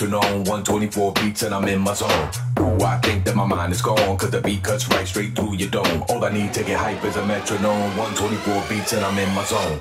metronome 124 beats and I'm in my zone. Ooh, I think that my mind is gone Cause the beat cuts right straight through your dome. All I need to get hype is a metronome 124 beats and I'm in my zone.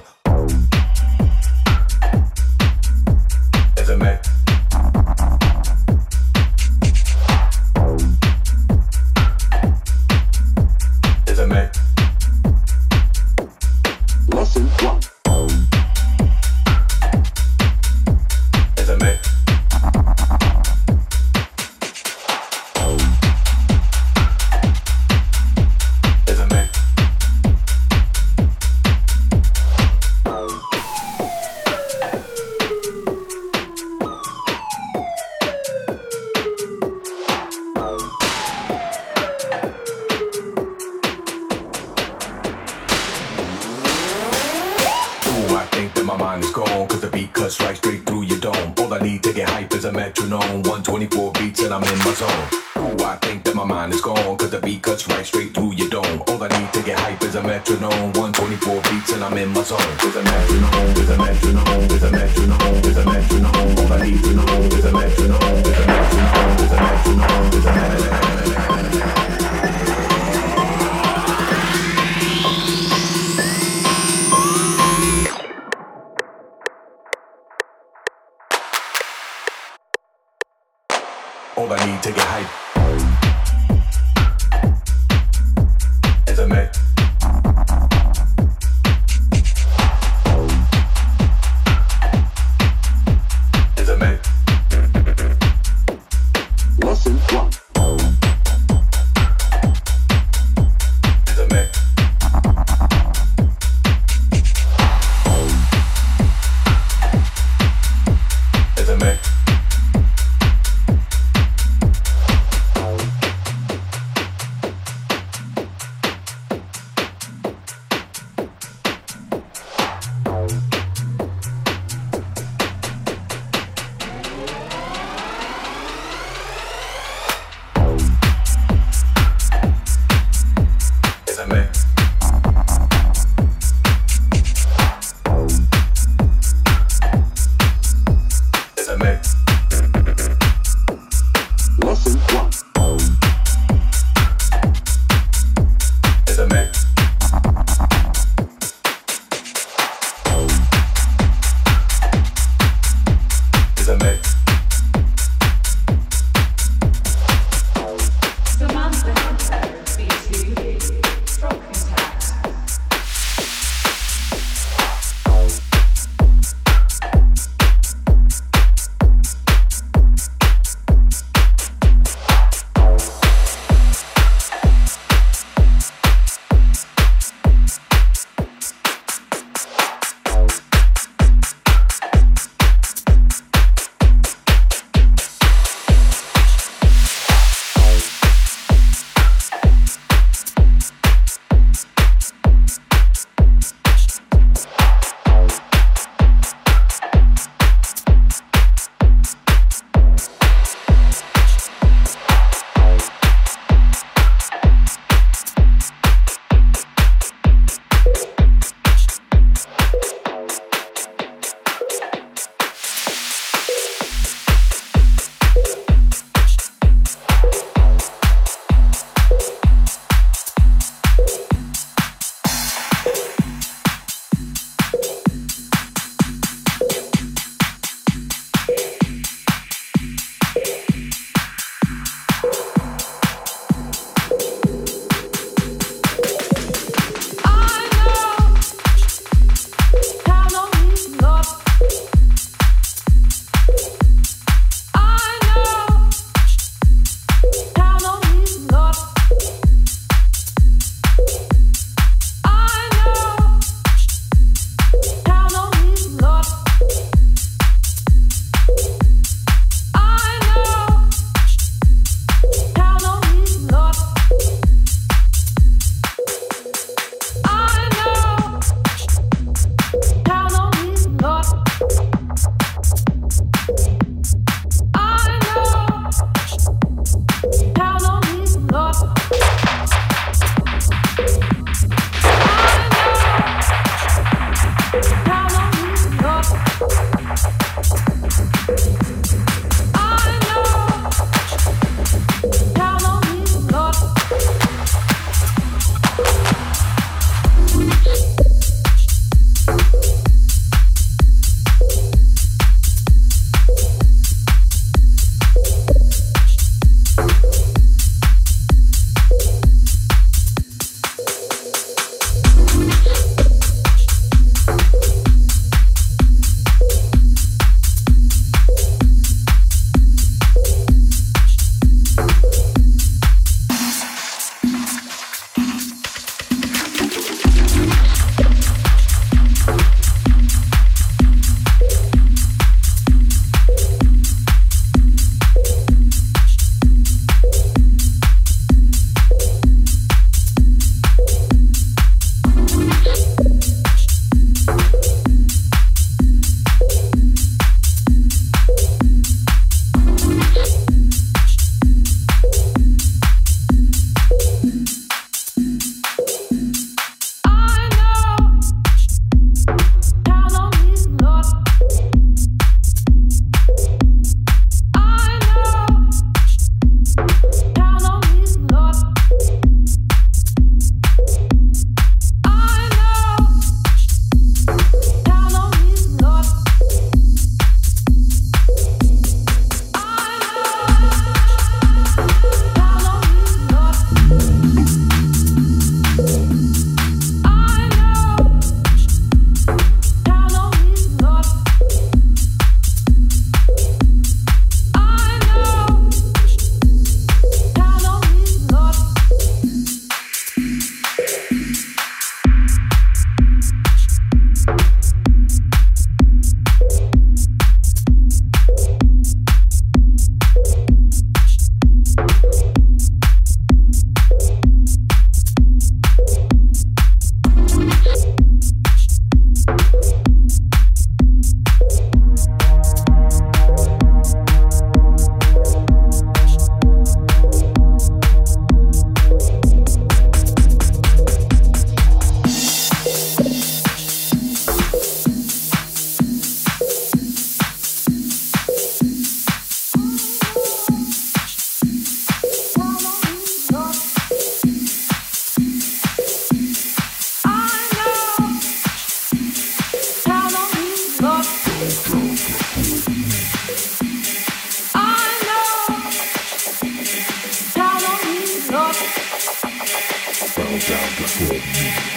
Castle.